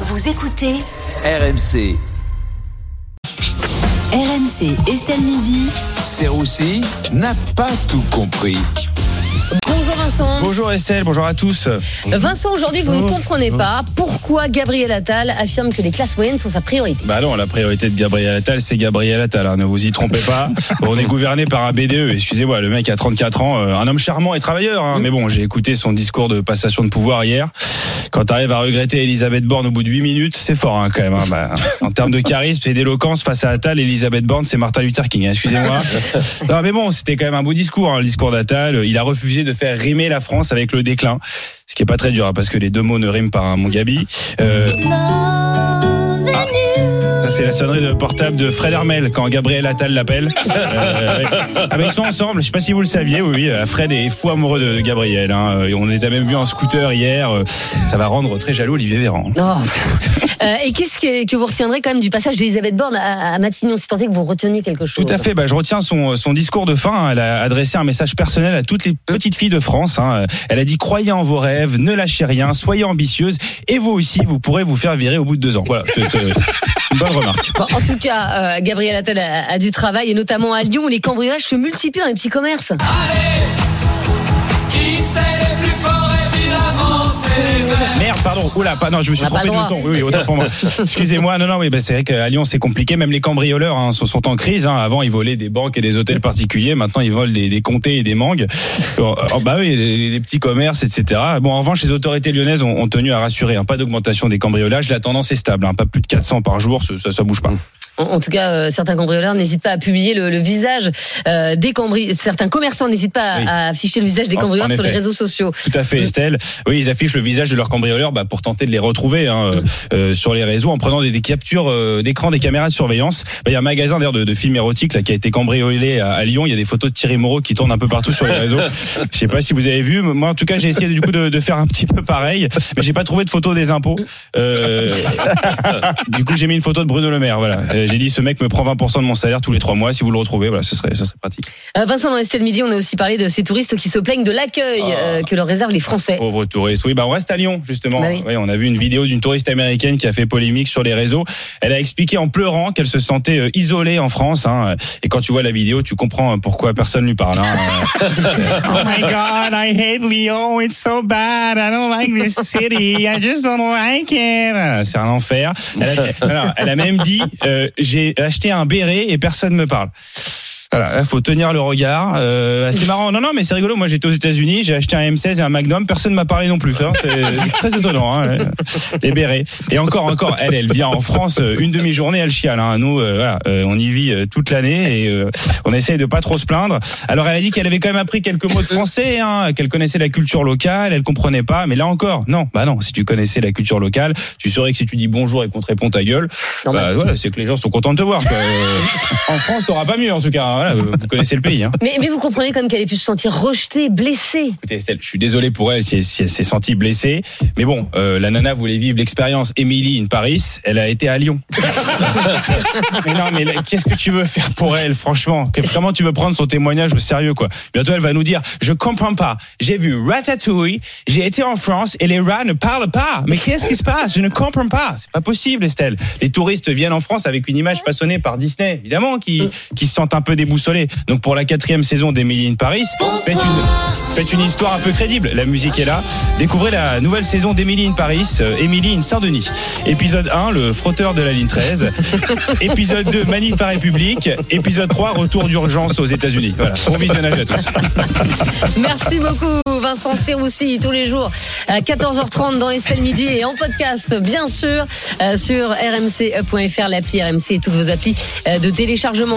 Vous écoutez RMC, RMC Estelle Midi. Serroussi n'a pas tout compris. Bonjour Vincent. Bonjour Estelle, bonjour à tous. Vincent, aujourd'hui, vous ne comprenez pas pourquoi Gabriel Attal affirme que les classes moyennes sont sa priorité. Bah non, la priorité de Gabriel Attal, c'est Gabriel Attal. hein, ne vous y trompez pas. On est gouverné par un BDE. Excusez-moi, le mec a 34 ans, euh, un homme charmant et travailleur. hein. Mais bon, j'ai écouté son discours de passation de pouvoir hier. Quand t'arrives à regretter Elisabeth Borne au bout de 8 minutes, c'est fort hein, quand même. hein. Bah, en termes de charisme et d'éloquence face à Attal, Elisabeth Borne, c'est Martin Luther King. hein, Excusez-moi. Non mais bon, c'était quand même un beau discours, hein, le discours d'Attal. Il a refusé de faire rimer la France avec le déclin, ce qui est pas très dur hein, parce que les deux mots ne riment pas, hein, mon Gabi. Euh, ça c'est la sonnerie de portable de Fred Hermel quand Gabriel Attal l'appelle. Euh, ah, mais ils sont ensemble. Je sais pas si vous le saviez. Oui, oui. euh, Fred est fou amoureux de Gabriel. hein. Euh, On les a même vus en scooter hier. Ça va rendre très jaloux Olivier Véran. Oh. Euh, et qu'est-ce que, que vous retiendrez quand même du passage d'Elisabeth Borne à, à Matignon, si tant est que vous reteniez quelque chose Tout à fait. Bah, je retiens son, son discours de fin. hein. Elle a adressé un message personnel à toutes les petites filles de France. hein. Elle a dit croyez en vos rêves, ne lâchez rien, soyez ambitieuses et vous aussi, vous pourrez vous faire virer au bout de deux ans. Voilà, c'est euh, une bonne remarque. Bon, en tout cas, euh, Gabriel Attal a, a du travail, et notamment à Lyon, où les cambriolages se multiplient dans les petits commerces. Qui c'est les plus forts évidemment c'est les verts Merde, pardon. Oula, pas, non, je me suis trompé de leçon. Oui, oui, autant pour moi. Excusez-moi. Non, non, oui, bah, c'est vrai qu'à Lyon, c'est compliqué. Même les cambrioleurs hein, sont, sont en crise. hein. Avant, ils volaient des banques et des hôtels particuliers. Maintenant, ils volent des, des comtés et des mangues. Bon, alors, bah oui, les, les petits commerces, etc. Bon, en revanche, les autorités lyonnaises ont, ont tenu à rassurer. hein, pas d'augmentation des cambriolages. La tendance est stable. hein, pas plus de 400 par jour. Ça, ça, ça bouge pas. En, en tout cas, euh, certains cambrioleurs n'hésitent pas à publier le, le visage euh, des cambri... Certains commerçants n'hésitent pas à- Oui. à afficher le visage des cambrioleurs en sur les réseaux sociaux. Tout à fait, Estelle. Oui, ils affichent le visage de leurs cambrioleurs bah, pour tenter de les retrouver hein, euh, euh, sur les réseaux en prenant des, des captures euh, d'écran des caméras de surveillance. Bah, Il y a un magasin d'ailleurs de, de films érotiques là qui a été cambriolé à, à Lyon. Il y a des photos de Thierry Moreau qui tournent un peu partout sur les réseaux. Je sais pas si vous avez vu. Moi, en tout cas, j'ai essayé du coup de, de faire un petit peu pareil, mais j'ai pas trouvé de photo des impôts. Euh, du coup, j'ai mis une photo de Bruno Le Maire. Voilà. J'ai dit ce mec me prend 20% de mon salaire tous les trois mois. Si vous le retrouvez, voilà, ce serait, ce serait pratique. Euh, Vincent, dans Estelle Midi, on a aussi parlé de ces touristes qui se plaignent de l'accueil euh, que leur réservent les Français. Pauvres touristes. Oui, bah on reste à Lyon justement. Bah oui. on a vu une vidéo d'une touriste américaine qui a fait polémique sur les réseaux. Elle a expliqué en pleurant qu'elle se sentait euh, isolée en France. hein. Et quand tu vois la vidéo, tu comprends pourquoi personne lui parle. hein. oh my God, I hate Lyon. It's so bad. I don't like this city. I just don't like it. C'est un enfer. Elle a, alors, elle a même dit euh, j'ai acheté un béret et personne me parle. Voilà, là, faut tenir le regard. Euh, c'est marrant. Non, non, mais c'est rigolo. Moi, j'étais aux États-Unis, j'ai acheté un M16 et un Magnum. Personne m'a parlé non plus. hein. C'est très étonnant. Hein, ouais. les bérets. Et encore, encore, elle, elle vient en France euh, une demi-journée, elle chiale. Hein. Nous, euh, voilà, euh, on y vit euh, toute l'année et euh, on essaye de pas trop se plaindre. Alors, elle a dit qu'elle avait quand même appris quelques mots de français, hein, qu'elle connaissait la culture locale, elle comprenait pas. Mais là encore, non, bah non. Si tu connaissais la culture locale, tu saurais que si tu dis bonjour et qu'on te répond ta gueule, bah, voilà, c'est que les gens sont contents de te voir. quoi. Euh, en France, t'auras pas mieux en tout cas. Voilà, vous vous connaissez le pays. Hein. Mais, mais vous comprenez quand même qu'elle ait pu se sentir rejetée, blessée. Écoutez, Estelle, je suis désolé pour elle si, si elle s'est sentie blessée. Mais bon, euh, la nana voulait vivre l'expérience Emily in Paris. Elle a été à Lyon. mais non, mais qu'est-ce que tu veux faire pour elle, franchement? Comment tu veux prendre son témoignage au sérieux, quoi? Bientôt, elle va nous dire Je comprends pas. J'ai vu Ratatouille, j'ai été en France et les rats ne parlent pas. Mais qu'est-ce qui se passe? Je ne comprends pas. C'est pas possible, Estelle. Les touristes viennent en France avec une image façonnée par Disney, évidemment, qui, qui se sentent un peu déboussolés. Donc, pour la quatrième saison d'Emily in Paris, faites une, faites une histoire un peu crédible. La musique est là. Découvrez la nouvelle saison d'Emily in Paris, euh, Emily in Saint-Denis. Épisode 1, le frotteur de la ligne 13. Épisode 2, Manif à République. Épisode 3, retour d'urgence aux États-Unis. Voilà. Bon visionnage à tous. Merci beaucoup, Vincent Serroussi, tous les jours à 14h30 dans Estelle Midi et en podcast, bien sûr, euh, sur rmc.fr, l'appli RMC et toutes vos applis euh, de téléchargement.